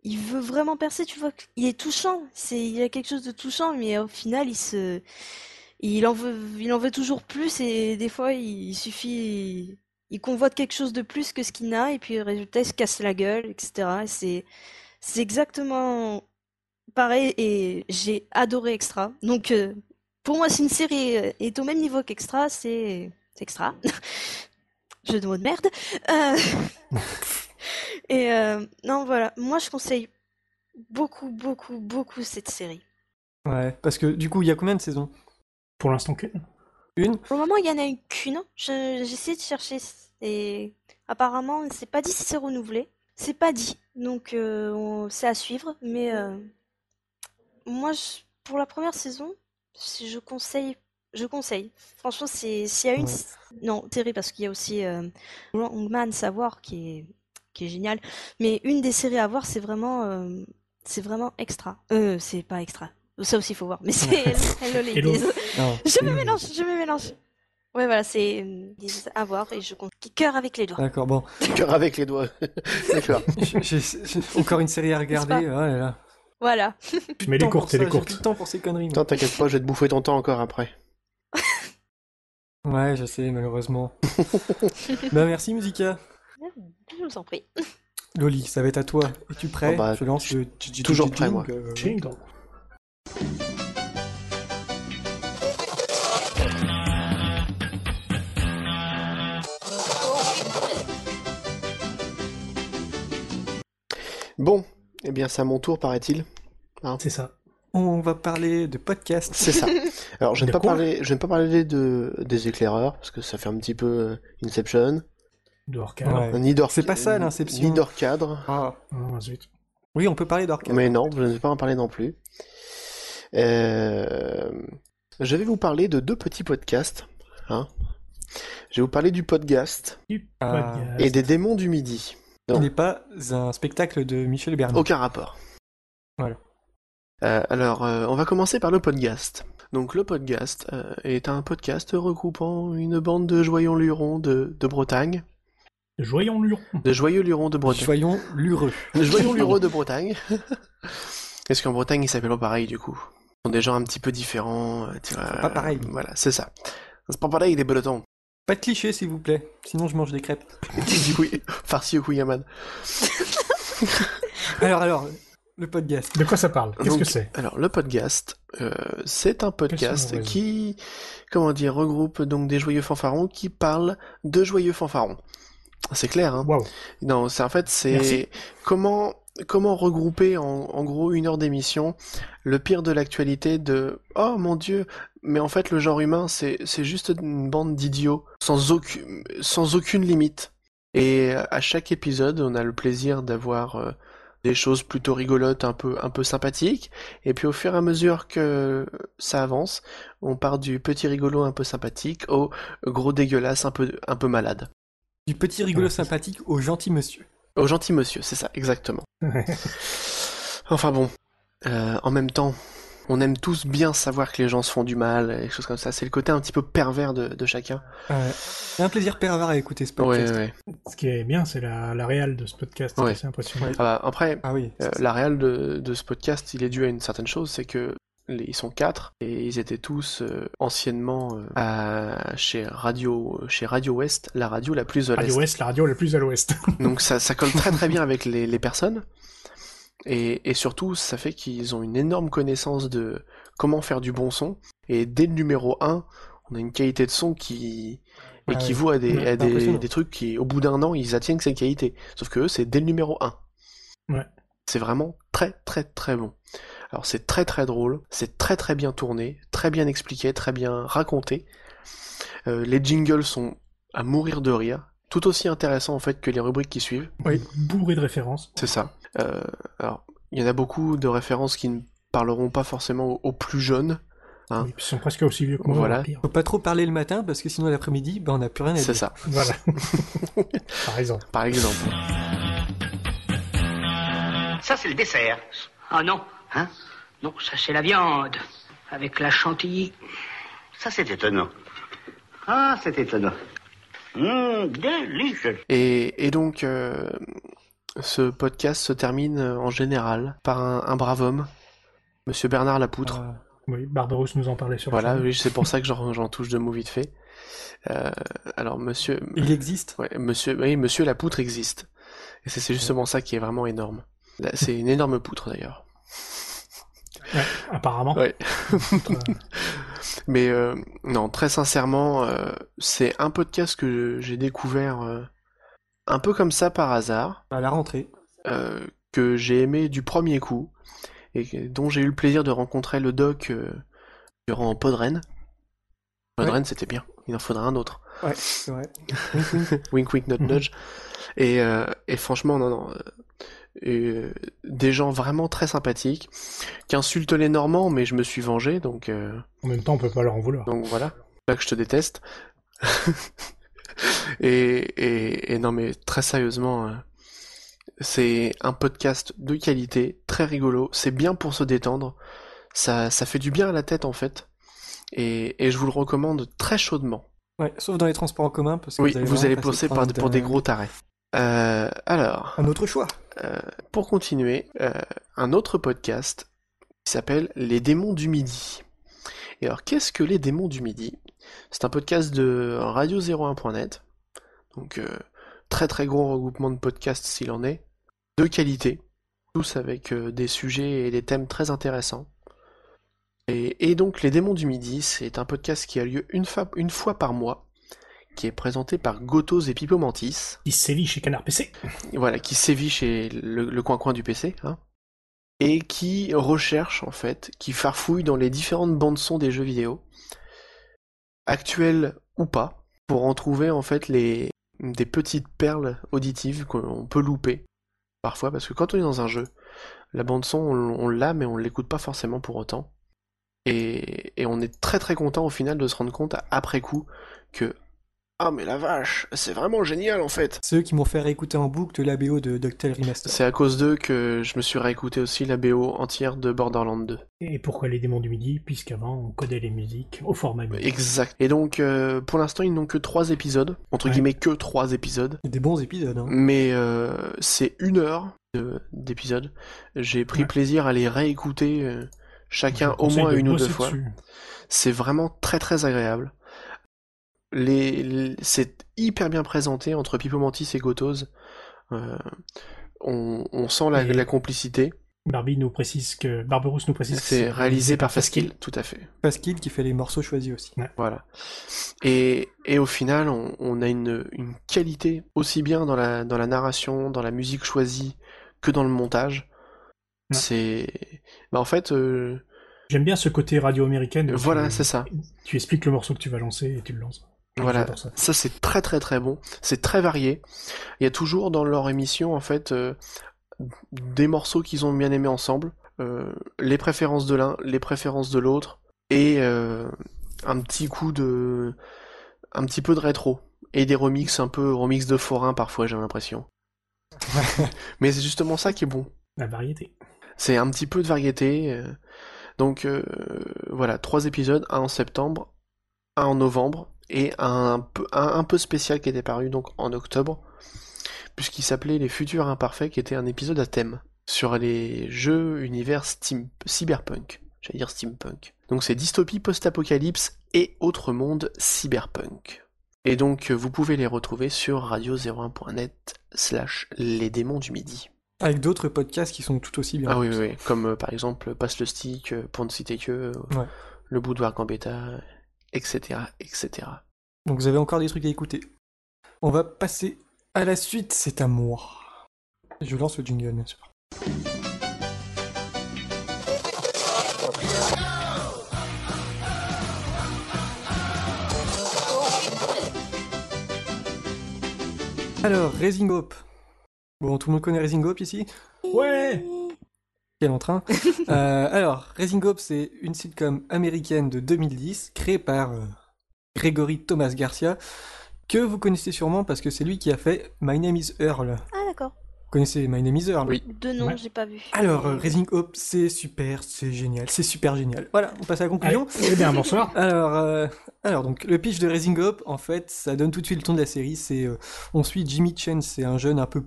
Il veut vraiment percer, tu vois. Il est touchant, c'est... il y a quelque chose de touchant, mais au final, il se... Il en veut, il en veut toujours plus, et des fois, il suffit... il convoite quelque chose de plus que ce qu'il n'a, et puis le résultat, il se casse la gueule, etc. Et c'est, c'est exactement pareil, et j'ai adoré Extra. Donc, euh, pour moi, si une série est au même niveau qu'Extra, c'est, c'est Extra. Jeu de mots de merde. Euh, et euh, non, voilà, moi, je conseille beaucoup, beaucoup, beaucoup cette série. Ouais. Parce que du coup, il y a combien de saisons? Pour l'instant qu'une. Une Pour le moment, il y en a eu qu'une. Je- J'ai essayé de chercher et apparemment, c'est pas dit si c'est renouvelé. C'est pas dit, donc euh, on- c'est à suivre. Mais euh, moi, je- pour la première saison, je conseille, je conseille. Franchement, c'est s'il y a une, Ouais. non, terrible parce qu'il y a aussi euh, Longman Savoir qui est qui est génial. Mais une des séries à voir, c'est vraiment, euh, c'est vraiment extra. Euh, c'est pas extra. Ça aussi, il faut voir. Mais c'est Hello. Ladies. Je me mélange, je me mélange. Ouais, voilà, c'est à voir et je compte cœur avec les doigts. D'accord, bon. Cœur avec les doigts. D'accord. Encore une série à regarder. Oh là là. Voilà. Mais les courtes, les courtes. plus de temps pour ces conneries. t'inquiète pas, je vais te bouffer ton temps encore après. Ouais, je sais, malheureusement. bah merci, Musica. Je vous en prie. Loli, ça va être à toi. Es-tu prêt? Oh bah, Je lance le... toujours prêt, moi. Bon, eh bien c'est à mon tour, paraît-il. C'est ça. On va parler de podcast. C'est ça. Alors, je ne De vais pas quoi parler, je ne vais pas parler de des éclaireurs parce que ça fait un petit peu euh, Inception, De Orca. Ouais. ni d'or. C'est pas ça, l'Inception. Ni d'or cadre. Ah. Ah, zut. Oui, on peut parler d'Orca. Mais non, je ne vais pas en parler non plus. Euh, Je vais vous parler de deux petits podcasts. Hein. Je vais vous parler du podcast Du Ah. podcast. et des démons du midi. Il n'est pas un spectacle de Michel Bernier. Aucun rapport. Voilà. Euh, alors, euh, on va commencer par le podcast. Donc le podcast euh, est un podcast regroupant une bande de joyeux lurons de, de Bretagne. Joyons Luron. De joyeux lurons de Bretagne. Soyons lureux. De joyeux lurons de Bretagne. Est-ce qu'en Bretagne ils s'appellent pas pareil du coup? Sont des gens un petit peu différents. euh, tu vois, pas pareil. Voilà, c'est ça. C'est pas pareil les Bretons. Pas de clichés, s'il vous plaît. Sinon, je mange des crêpes. du coup, farci au couillaman. Alors, alors, le podcast. De quoi ça parle? Qu'est-ce Donc, que c'est? Alors, le podcast, euh, c'est un podcast qui, comment dire, regroupe donc des joyeux fanfarons qui parlent de joyeux fanfarons. C'est clair, hein? Waouh. Non, c'est en fait, c'est Merci. comment comment regrouper en, gros une heure d'émission le pire de l'actualité de oh mon dieu, mais en fait le genre humain c'est juste une bande d'idiots sans aucune sans aucune limite. Et à chaque épisode, on a le plaisir d'avoir euh, des choses plutôt rigolotes, un peu un peu sympathiques. Et puis au fur et à mesure que ça avance, on part du petit rigolo un peu sympathique au gros dégueulasse un peu un peu malade. Du petit rigolo sympathique au gentil monsieur. Au gentil monsieur, c'est ça, exactement. Enfin bon, euh, en même temps, on aime tous bien savoir que les gens se font du mal, et des choses comme ça. C'est le côté un petit peu pervers de, de chacun. Ouais. C'est un plaisir pervers à écouter ce podcast. ouais. Ce qui est bien, c'est la, la réal de ce podcast. Ouais. C'est impressionnant. Ah bah, après, Ah oui. euh, la réelle de, de ce podcast, il est dû à une certaine chose, c'est que ils sont quatre et ils étaient tous euh, anciennement euh, à, chez Radio chez Radio Ouest, la radio la plus à l'est. Radio Ouest, la radio la plus à l'ouest. Donc ça, ça colle très très bien avec les, les personnes. Et, et surtout, ça fait qu'ils ont une énorme connaissance de comment faire du bon son. Et dès le numéro 1, on a une qualité de son qui Ah équivaut à, des, Ouais, à des, des trucs qui, au bout d'un an, ils atteignent cette qualité. Sauf que eux, c'est dès le numéro 1. Ouais. C'est vraiment très très très bon. Alors c'est très très drôle, c'est très très bien tourné, très bien expliqué, très bien raconté. Euh, les jingles sont à mourir de rire, tout aussi intéressants en fait que les rubriques qui suivent. Oui. Bourré de références. C'est ça. Euh, alors, il y en a beaucoup de références qui ne parleront pas forcément aux, plus jeunes. Hein. Oui, ils sont presque aussi vieux que moi. Voilà. pire. Faut pas trop parler le matin parce que sinon l'après-midi, ben on n'a plus rien à C'est dire. ça, Voilà. Par exemple. par exemple. Ça, c'est le dessert. Ah non, Hein? Non, ça c'est la viande. Avec la chantilly. Ça, c'est étonnant. Ah, c'est étonnant. Hum, délicieux. Et, et donc, euh, ce podcast se termine euh, en général par un, un brave homme, Monsieur Bernard Lapoutre. Ah, Oui, Barberousse nous en parlait sur Voilà, oui, c'est pour ça que j'en j'en touche deux mots vite fait. Euh, alors, Monsieur, il existe. ouais, Monsieur, oui, Monsieur Lapoutre existe. Et c'est c'est justement ça qui est vraiment énorme. C'est une énorme poutre d'ailleurs. Ouais, apparemment. Ouais. Euh, Mais euh, non, très sincèrement, euh, c'est un podcast que j'ai découvert euh, un peu comme ça par hasard, À la rentrée. que j'ai aimé du premier coup, et dont j'ai eu le plaisir de rencontrer le doc durant Podren. Podren, c'était bien, il en faudra un autre. Ouais, c'est vrai. Wink wink not Mhm. nudge. Et, et franchement, non, non. Euh, des gens vraiment très sympathiques, qui insultent les Normands, mais je me suis vengé, donc... euh, en même temps, on peut pas leur en vouloir. Donc voilà, là que je te déteste. et, et, et non mais très sérieusement, euh, c'est un podcast de qualité, très rigolo, c'est bien pour se détendre, ça, ça fait du bien à la tête en fait, et, et je vous le recommande très chaudement. Ouais, sauf dans les transports en commun parce que Oui, vous allez, vous allez passer par, pour un pour des gros tarés. Euh, alors, Un autre choix. euh, pour continuer, euh, un autre podcast qui s'appelle Les démons du midi. Et alors, qu'est-ce que les démons du midi? C'est un podcast de radio01.net, donc très très gros regroupement de podcasts s'il en est, de qualité, tous avec des sujets et des thèmes très intéressants. Et, et donc, Les démons du midi, c'est un podcast qui a lieu une fois par mois, qui est présenté par Gotos et Pipo Mantis Qui sévit chez Canard PC. voilà, qui sévit chez le, coin-coin du PC, hein, et qui recherche en fait, qui farfouille dans les différentes bandes son des jeux vidéo, actuelles ou pas, pour en trouver en fait les des petites perles auditives qu'on peut louper parfois, parce que quand on est dans un jeu, la bande son on, on l'a mais on l'écoute pas forcément pour autant, et, et on est très très content au final de se rendre compte après coup que Ah mais la vache, c'est vraiment génial en fait. Ceux qui m'ont fait réécouter en boucle la BO de DuckTales Remaster. C'est à cause d'eux que je me suis réécouté aussi la BO entière de Borderlands 2. Et pourquoi les démons du midi? Puisqu'avant, on codait les musiques au format MIDI. Exact. Et donc, euh, pour l'instant, ils n'ont que trois épisodes. Entre Ouais. guillemets, que trois épisodes. Des bons épisodes. Hein. Mais euh, c'est une heure de- d'épisode. J'ai pris Ouais. plaisir à les réécouter euh, chacun au moins une ou deux fois. C'est vraiment très très agréable. Les, les- c'est hyper bien présenté entre Pipo Mantis et Gotos. Euh, on, on sent la, complicité. Barbie nous précise que Barberousse nous précise que C'est réalisé par Faskill, tout à fait. Pascal qui fait les morceaux choisis aussi. Voilà. Et, et au final, on, on a une, une qualité aussi bien dans la, dans la narration, dans la musique choisie, que dans le montage. Ouais. C'est. Bah en fait, euh, J'aime bien ce côté radio américaine. voilà, c'est ça. Tu expliques le morceau que tu vas lancer et tu le lances. Voilà. Ça. Ça, c'est très très très bon. C'est très varié. Il y a toujours dans leur émission, en fait, euh, des morceaux qu'ils ont bien aimés ensemble, euh, les préférences de l'un, les préférences de l'autre, et euh, un petit coup de. un petit peu de rétro. Et des remixes un peu remix de forain parfois, j'ai l'impression. Mais c'est justement ça qui est bon. La variété. C'est un petit peu de variété. Donc voilà, trois épisodes, un en septembre, un en novembre et un peu, un, un peu spécial qui était paru donc en octobre, puisqu'il s'appelait Les Futurs Imparfaits, qui était un épisode à thème sur les jeux univers steam, cyberpunk. J'allais dire steampunk. Donc c'est dystopie, post-apocalypse et autre monde cyberpunk. Et donc vous pouvez les retrouver sur radio01.net slash les démons du midi. Avec d'autres podcasts qui sont tout aussi bien. Ah oui, oui, oui. comme euh, par exemple Passe le stick, euh, pour ne citer que, euh, Ouais. le boudoir Gambetta, etc., etc. Donc vous avez encore des trucs à écouter. On va passer à la suite, c'est à moi. Je lance le jingle, bien sûr. Alors, Raising Hope. Bon, tout le monde connaît Raising Hope ici? Ouais Quel entrain. Euh, alors, Raising Hope, c'est une sitcom américaine de 2010, créée par euh, Gregory Thomas Garcia, que vous connaissez sûrement parce que c'est lui qui a fait My Name is Earl. Vous Ah d'accord. connaissez My Name is Earl? Oui. De nom, Ouais. j'ai pas vu. Alors, euh, Raising Hope, c'est super, c'est génial, c'est super génial. Voilà, on passe à la conclusion. Allez, Eh bien, bonsoir. Alors, euh, alors donc le pitch de Raising Hope, en fait, ça donne tout de suite le ton de la série. C'est, euh, on suit Jimmy Chen, c'est un jeune un peu,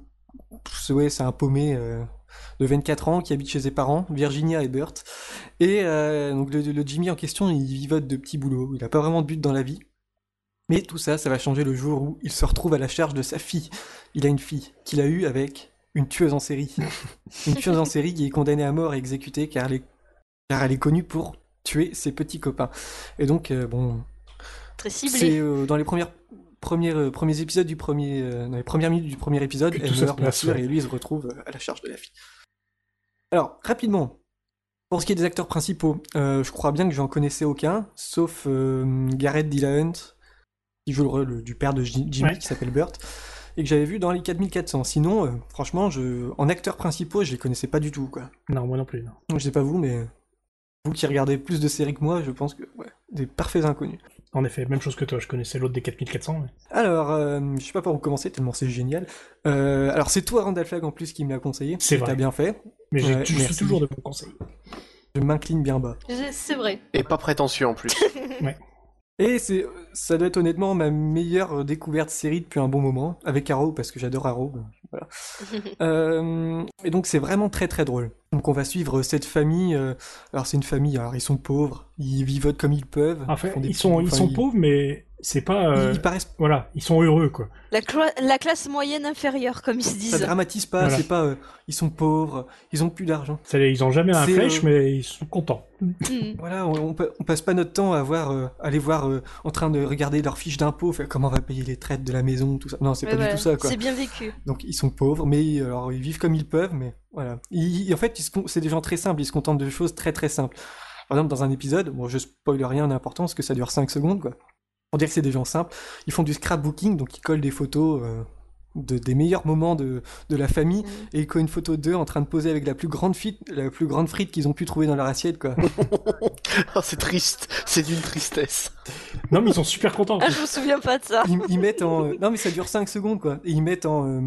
c'est- ouais, c'est un paumé euh, de 24 ans qui habite chez ses parents, Virginia et Burt. Et euh, donc le, le Jimmy en question, il vivote de petits boulots. Il a pas vraiment de but dans la vie. Mais tout ça, ça va changer le jour où il se retrouve à la charge de sa fille. Il a une fille qu'il a eue avec une tueuse en série. une tueuse en série qui est condamnée à mort et exécutée car elle est, car elle est connue pour tuer ses petits copains. Et donc, euh, bon, Très c'est ciblé. euh, dans les premières, premières, euh, premiers épisodes du premier, euh, dans les premières minutes du premier épisode, elle meurt bien sûr, et lui il se retrouve euh, à la charge de la fille. Alors, rapidement, pour ce qui est des acteurs principaux, euh, je crois bien que j'en connaissais aucun, sauf euh, Gareth Dillahunt, qui joue le rôle du père de Ji- Jimmy, Ouais. qui s'appelle Burt, et que j'avais vu dans les 4400. Sinon, euh, franchement, je, en acteurs principaux, je les connaissais pas du tout, quoi. Non, moi non plus. non. Je sais pas vous, mais vous qui regardez plus de séries que moi, je pense que, ouais, des parfaits inconnus. En effet, même chose que toi. Je connaissais l'autre des 4400. mais- Alors, euh, je sais pas par où commencer, tellement c'est génial. Euh, alors, c'est toi, Randall Flagg, en plus, qui me l'a conseillé. C'est vrai. T'as bien fait. Mais j'ai- Ouais, je suis toujours de bons conseils. Je m'incline bien bas. C'est vrai. Et pas prétentieux en plus. Et c'est, ça doit être honnêtement ma meilleure euh, découverte série depuis un bon moment, avec Arrow, parce que j'adore Arrow. Voilà. Euh, et donc c'est vraiment très très drôle. Donc on va suivre cette famille. euh, alors c'est une famille, alors ils sont pauvres, ils vivotent comme ils peuvent. Ils sont, ils enfin, sont ils- pauvres, mais c'est pas. Ils, euh, ils paraissent Voilà, ils sont heureux, quoi. La, cla- la classe moyenne inférieure, comme ils se ça disent. dramatise pas, Voilà. c'est pas euh, ils sont pauvres, ils ont plus d'argent. Ça, Ils ont jamais un flèche, euh, mais ils sont contents. Hmm. Voilà, on, on pa- on passe pas notre temps à voir, euh, aller voir, euh, en train de regarder leurs fiches d'impôts, comment on va payer les traites de la maison, tout ça. Non, c'est pas voilà. du tout ça, quoi. C'est bien vécu. Donc ils sont pauvres, mais alors ils vivent comme ils peuvent, mais voilà. Ils- ils- en fait, c'est des gens très simples, ils se contentent de choses très très simples. Par exemple, dans un épisode, bon, je spoil rien d'important parce que ça dure 5 secondes, quoi. Pour dire que c'est des gens simples, ils font du scrapbooking, donc ils collent des photos euh, de, des meilleurs moments de, de la famille, Mhm. et ils collent une photo d'eux en train de poser avec la plus grande frite, la plus grande frite qu'ils ont pu trouver dans leur assiette, quoi. Oh, c'est triste, c'est d'une tristesse. Non, mais ils sont super contents. Ah, je me souviens pas de ça. Ils, ils mettent en. euh, Non, mais ça dure 5 secondes, quoi. Et ils mettent en. euh,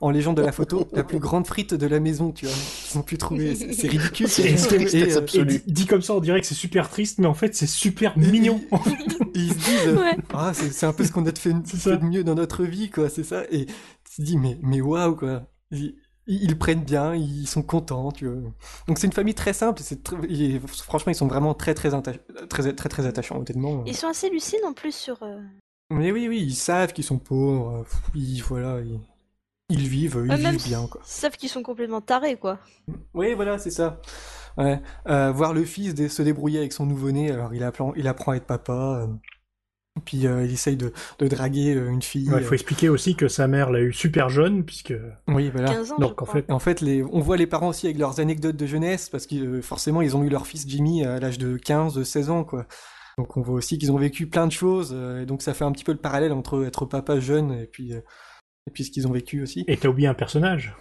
En légende de la photo, la plus grande frite de la maison, tu vois. Ils ont pu trouver. C'est ridicule. C'est. Et, euh, Et absolue. dit, dit comme ça, on dirait que c'est super triste, mais en fait, c'est super mignon. ils se disent. Ouais. Ah, c'est un peu ce qu'on a de fait, de mieux dans notre vie, quoi. C'est ça. Et tu te dis, mais, mais waouh, quoi. Ils, prennent bien, ils sont contents, tu vois. Donc c'est une famille très simple. C'est et franchement, ils sont vraiment très, très, atta- très, très, très attachants, honnêtement. Ils sont assez lucides en plus sur. euh, Mais oui, oui, ils savent qu'ils sont pauvres. Ils, voilà, ils, ils vivent, ils même vivent bien, quoi. Ils savent qu'ils sont complètement tarés, quoi. Oui, voilà, c'est ça. Ouais. Euh, voir le fils se débrouiller avec son nouveau-né, alors il apprend, il apprend à être papa. euh, puis euh, il essaye de, de draguer euh, une fille. Il faut expliquer aussi que sa mère l'a eu super jeune, puisque. Oui, voilà. 15 ans, Donc, je en crois. fait, En fait, les, on voit les parents aussi avec leurs anecdotes de jeunesse, parce que euh, forcément, ils ont eu leur fils Jimmy à l'âge de 15, de 16 ans, quoi. Donc on voit aussi qu'ils ont vécu plein de choses, euh, et donc ça fait un petit peu le parallèle entre être papa jeune et puis, euh, et puis ce qu'ils ont vécu aussi. Et t'as oublié un personnage.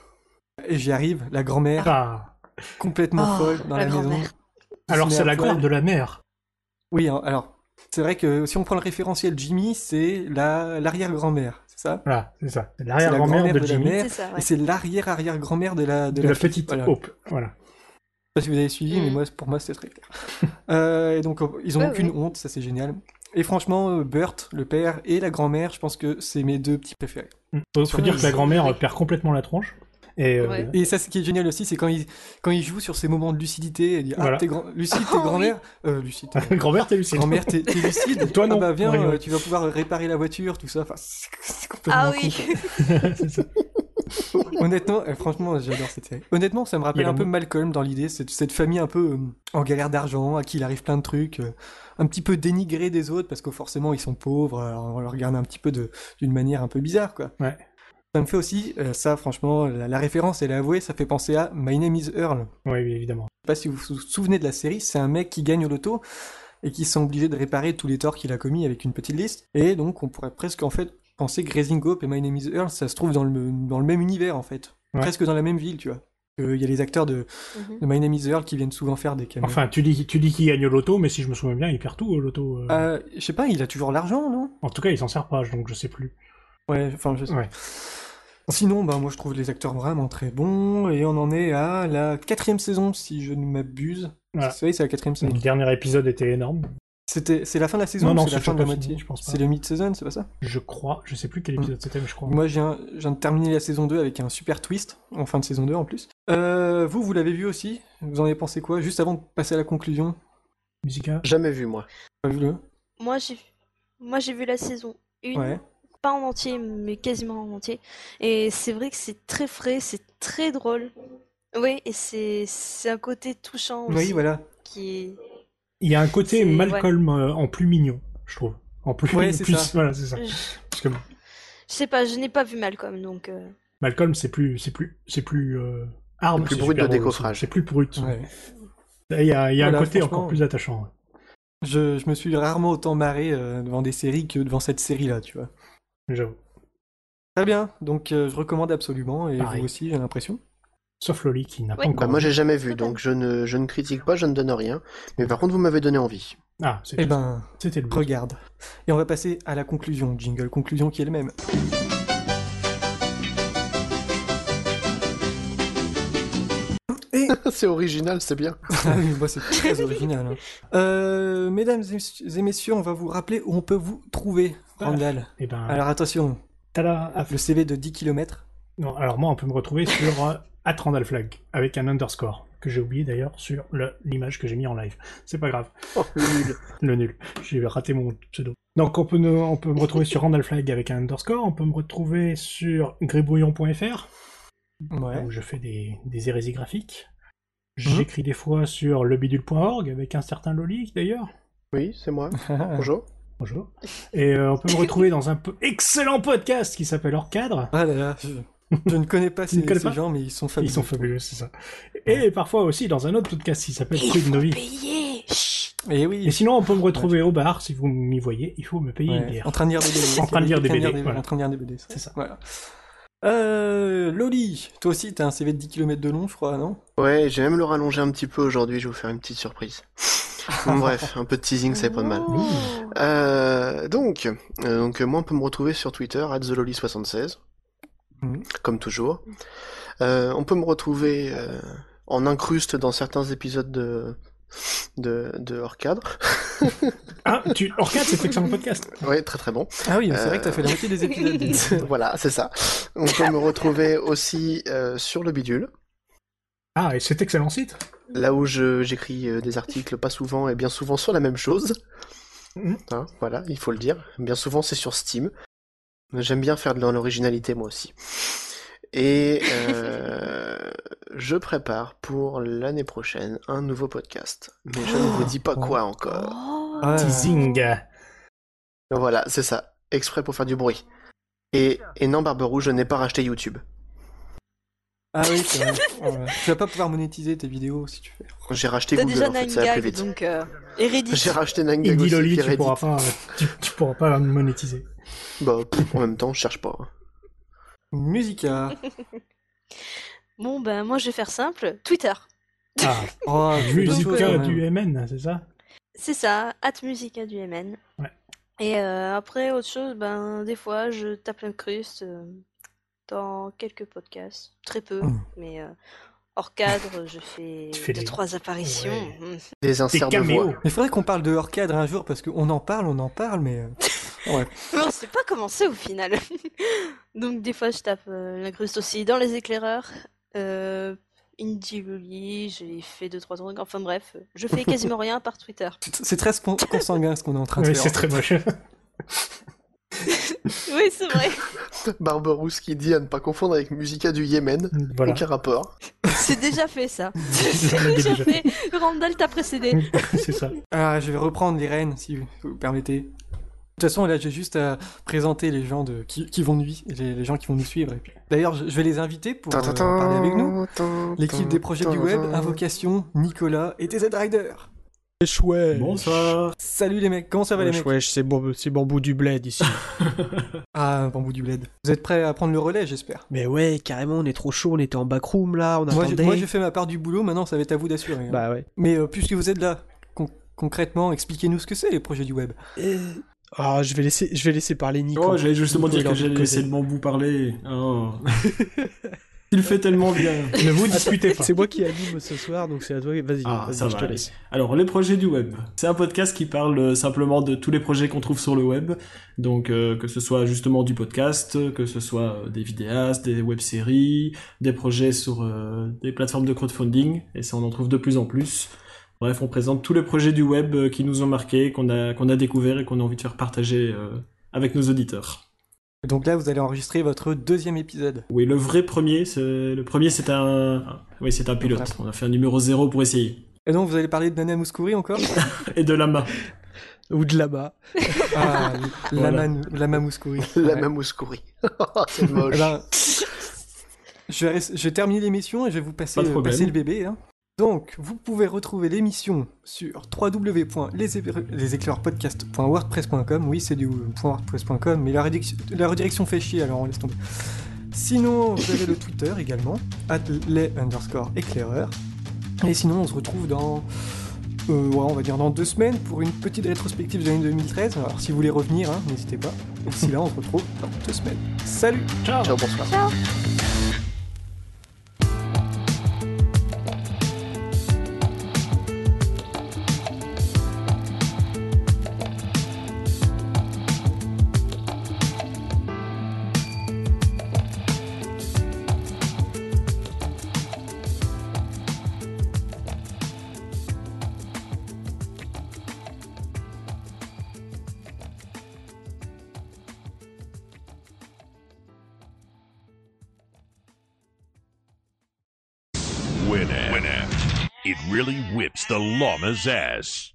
Et j'y arrive, la grand-mère, Ah. complètement Oh, folle dans la la, maison. Alors c'est la grande de la mère. Oui, alors, c'est vrai que si on prend le référentiel Jimmy, c'est la, l'arrière-grand-mère, c'est ça? Voilà, c'est ça. L'arrière-grand-mère la de, grand-mère Jimmy. la ça, Et ouais. c'est l'arrière-arrière-grand-mère de la, de De la fille. petite Voilà. Hope. Voilà. Je sais pas si vous avez suivi, mais Mm. moi, pour moi, c'était très clair. euh, et donc, ils ont Ouais, aucune ouais. honte, ça c'est génial. Et franchement, euh, Burt, le père, et la grand-mère, je pense que c'est mes deux petits préférés. Mm. Faut, faut Sur dire que la grand-mère perd complètement la tronche. Et euh, Ouais. Et ça, ce qui est génial aussi, c'est quand il, quand il joue sur ces moments de lucidité, il dit, ah, Voilà. t'es grand... Lucide, t'es Oh, grand-mère euh, Lucide. grand-mère, t'es lucide. Grand-mère, t'es, t'es lucide Toi, non. Ah bah viens, Ouais, ouais. euh, tu vas pouvoir réparer la voiture, tout ça. Enfin, c'est, c'est complètement Ah oui. ça. Honnêtement, euh, franchement, j'adore cette série. Honnêtement, ça me rappelle a un peu Malcolm dans l'idée, cette, cette famille un peu euh, en galère d'argent, à qui il arrive plein de trucs, euh, un petit peu dénigré des autres parce que forcément ils sont pauvres, alors on le regarde un petit peu de, d'une manière un peu bizarre, quoi. Ouais. Ça me fait aussi, euh, ça franchement, la, la référence, elle est avouée, ça fait penser à My Name is Earl. Oui, oui, évidemment. Je sais pas si vous vous souvenez de la série, c'est un mec qui gagne au loto et qui sont obligés de réparer tous les torts qu'il a commis avec une petite liste. Et donc on pourrait presque en fait penser que Grazing Hope et My Name is Earl, ça se trouve dans le, dans le même univers en fait. Ouais. Presque dans la même ville, tu vois. Euh, Il y a les acteurs de, Mhm. de My Name is Earl qui viennent souvent faire des caméos. Enfin, tu dis, tu dis qu'il gagne au loto, mais si je me souviens bien, il perd tout au loto. euh. Euh, je sais pas, il a toujours l'argent, non? En tout cas, il s'en sert pas, donc je sais plus. Ouais, enfin je sais. Ouais. Sinon, bah moi je trouve les acteurs vraiment très bons et on en est à la quatrième saison si je ne m'abuse. Voilà. C'est la quatrième saison. Le dernier épisode était énorme. C'était, c'est la fin de la saison Non, c'est la fin de la moitié fini, je pense pas. C'est le mid-season, c'est pas ça? Je crois, je sais plus quel épisode c'était, mais je crois. Moi, je viens, je viens de terminer la saison 2 avec un super twist, en fin de saison 2 en plus. Euh, vous, vous l'avez vu aussi? Vous en avez pensé quoi? Juste avant de passer à la conclusion, Musica? Jamais vu, moi. pas vu le Moi, j'ai moi j'ai vu la saison 1, Ouais. Pas en entier, mais quasiment en entier. Et c'est vrai que c'est très frais, c'est très drôle. Oui, et c'est c'est un côté touchant Oui, voilà. qui est... Il y a un côté Malcolm euh, en plus mignon, je trouve. En plus, Ouais, c'est plus- ça. voilà, c'est ça. Je, Parce que je sais pas, je n'ai pas vu Malcolm, donc... euh, Malcolm, c'est plus, c'est plus, c'est plus euh, arme, C'est plus brut de décoffrage. C'est plus brut. Ouais. Il y a, il y a Voilà, un côté encore plus attachant. ouais. Je, je me suis rarement autant marré euh, devant des séries que devant cette série-là, tu vois. J'avoue. Très bien, donc euh, je recommande absolument, et Pareil. vous aussi, j'ai l'impression. Sauf Loli qui n'a pas encore. Bah, moi, j'ai jamais vu, donc je ne, je ne critique pas, je ne donne rien. Mais par contre, vous m'avez donné envie. Ah, c'était Eh ben, c'était le but. regarde. Et on va passer à la conclusion, jingle, conclusion qui est le même. C'est original, c'est bien. Ah oui, moi, c'est très original. hein. Euh, mesdames et messieurs, on va vous rappeler où on peut vous trouver, Ah. Randall. Eh ben, Alors attention, tada le CV de 10 km. Non, alors moi, on peut me retrouver sur euh, @randallflag avec un underscore que j'ai oublié d'ailleurs sur le- l'image que j'ai mis en live. C'est pas grave. Oh, nul. Le nul. J'ai raté mon pseudo. Donc on peut, nous- on peut me retrouver sur randallflag avec un underscore. On peut me retrouver sur grébrouillon.fr Ouais. où je fais des, des hérésies graphiques. Mhm. J'écris des fois sur lebidule.org avec un certain Loli d'ailleurs. Oui, c'est moi. Bonjour. Bonjour. Et euh, on peut me retrouver dans un po- excellent podcast qui s'appelle Hors Cadre. Ah là là, je, je ne connais pas ces, connais ces pas gens, mais ils sont fabuleux. Ils sont fabuleux, c'est ça. Et parfois aussi dans un autre podcast qui s'appelle Novi. payer Chut. Et oui, Et sinon, on peut me retrouver au bar, si vous m'y voyez, il faut me payer Ouais, une bière. en train de lire des BD. En train de lire des BD, En train de lire des BD, C'est ça. Voilà. Euh, Loli, toi aussi, t'as un CV de 10 km de long, je crois, non? Ouais, j'ai même le rallonger un petit peu aujourd'hui, je vais vous faire une petite surprise. Bon, bref, un peu de teasing, ça fait pas de mal. Oh. Euh, donc, euh, donc moi on peut me retrouver sur Twitter, @theloli76, Mhm. comme toujours. Euh, on peut me retrouver en incruste dans certains épisodes de de, de hors cadre. Ah, tu... Orcade, c'est excellent podcast. ouais, très très bon. Ah oui, c'est vrai Euh, que t'as fait la moitié des épisodes. voilà, c'est ça. On peut me retrouver aussi euh, sur le bidule, Ah, et cet excellent site. là où j'écris euh, des articles pas souvent et bien souvent sur la même chose. Mhm. Hein, voilà, il faut le dire. Bien souvent c'est sur Steam. J'aime bien faire dans l'originalité moi aussi. Et euh, je prépare pour l'année prochaine un nouveau podcast. Mais je ne vous dis pas quoi encore. Oh. Ouais. Teasing. Voilà, c'est ça. Exprès pour faire du bruit. Et, et non, Barberouge, je n'ai pas racheté YouTube. Ah oui, c'est vrai. Ouais. Tu vas pas pouvoir monétiser tes vidéos si tu fais. J'ai racheté T'as Google déjà en fait, ça va plus Nine vite. Donc euh, et Reddit. J'ai racheté aussi, Loli, puis tu Reddit. pourras pas, tu, tu pourras pas monétiser. Bah, pff, en même temps, je cherche pas. Musica. Bon, ben moi je vais faire simple. Twitter. Ah, Oh, Musica du MN, c'est ça? C'est ça, at Musica du MN. Ouais. Et euh, après, autre chose, ben des fois je tape l'incruste euh, dans quelques podcasts. Très peu, Mm. mais euh, hors cadre, je fais Tu fais deux, des- trois apparitions. Ouais. Mm. Des Des inserts de voix. Mais faudrait qu'on parle de hors cadre un jour parce qu'on en parle, on en parle, mais. euh, Ouais. Mais on sait pas comment c'est au final. Donc des fois je tape euh, l'incruste aussi dans les éclaireurs. Euh, Indie j'ai fait deux trois trucs. Enfin bref, je fais quasiment rien par Twitter. C'est- très consanguin ce qu'on est en train de Ouais, faire. c'est très moche. Oui, c'est vrai. Barberousse qui dit à ne pas confondre avec Musica du Yémen. voilà. Aucun rapport. C'est déjà fait ça. C'est déjà déjà fait. Randall t'a précédé. c'est ça. Ah, je vais reprendre les rênes, si vous permettez. De toute façon, là, j'ai juste à présenter les gens de... qui, qui vont nous, les, les gens qui vont nous suivre. et puis- D'ailleurs, je, je vais les inviter pour euh, parler avec nous. L'équipe des projets du web, Invocation, Nicolas et TZ Rider. Chouette. Bonsoir. Salut les mecs, comment ça va les mecs? wesh, c'est bambou du bled ici. Ah, bambou du bled. Vous êtes prêts à prendre le relais, j'espère? Mais ouais, carrément, on est trop chaud, on était en backroom là, on Moi, j'ai- attendait. moi, j'ai fait ma part du boulot, maintenant ça va être à vous d'assurer. hein. Bah ouais. Mais euh, puisque vous êtes là, con- concrètement, expliquez-nous ce que c'est les projets du web. Ah, je vais laisser, je vais laisser parler Nico. Oh, j'allais justement Il dire a que j'allais laisser le bambou parler. Oh. Il fait tellement bien. Ne vous disputez pas. C'est moi qui anime ce soir, donc c'est à toi. Vas-y, Ah, ça je va te laisse. Alors, les projets du web. C'est un podcast qui parle euh, simplement de tous les projets qu'on trouve sur le web. Donc, euh, que ce soit justement du podcast, que ce soit euh, des vidéastes, des web-séries, des projets sur euh, des plateformes de crowdfunding. Et ça, on en trouve de plus en plus. Bref, on présente tous les projets du web euh, qui nous ont marqués, qu'on a, qu'on a découverts et qu'on a envie de faire partager euh, avec nos auditeurs. Donc là, vous allez enregistrer votre deuxième épisode. Oui, le vrai premier, c'est le premier, c'est un, oui, c'est un pilote. On a fait un numéro zéro pour essayer. Et donc, vous allez parler de Nana Mouskouri encore Et de lama. Ou de là-bas. Ah, Voilà. Lama, Lama Mouskouri. La Ouais. même Mouskouri. c'est moche. Eh ben, je, vais, rest- je vais terminer l'émission et je vais vous passer, Pas de problème. passer le bébé. hein. Donc, vous pouvez retrouver l'émission sur www.leséclairpodcast.wordpress.com. Oui, c'est du .wordpress.com, mais la, redirection fait chier, alors on laisse tomber. Sinon, vous avez le Twitter également, at les underscore éclaireurs. Et sinon, on se retrouve dans, euh, ouais, on va dire dans deux semaines pour une petite rétrospective de l'année 2013. Alors, si vous voulez revenir, hein, n'hésitez pas. Et d'ici là, on se retrouve dans deux semaines. Salut Ciao. Ciao, bonsoir. Ciao. The llama's ass.